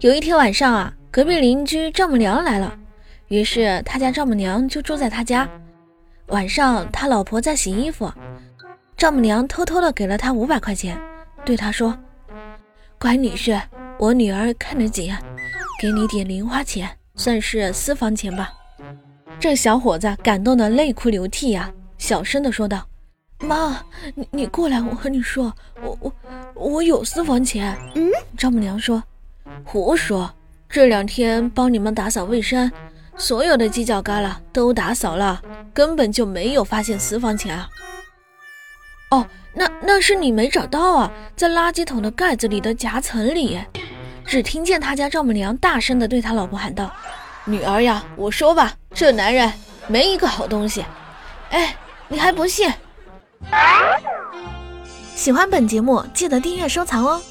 有一天晚上啊，隔壁邻居丈母娘来了，于是他家丈母娘就住在他家。晚上他老婆在洗衣服，丈母娘偷偷的给了他五百块钱，对他说：“乖女婿，我女儿看得紧，给你点零花钱，算是私房钱吧。”这小伙子感动的泪哭流涕呀，小声的说道：“妈，你你过来，我和你说，我我我有私房钱。”嗯，丈母娘说。胡说！这两天帮你们打扫卫生，所有的犄角旮旯都打扫了，根本就没有发现私房钱啊！哦，那那是你没找到啊，在垃圾桶的盖子里的夹层里。只听见他家丈母娘大声地对他老婆喊道：“女儿呀，我说吧，这男人没一个好东西。哎，你还不信？”喜欢本节目，记得订阅收藏哦。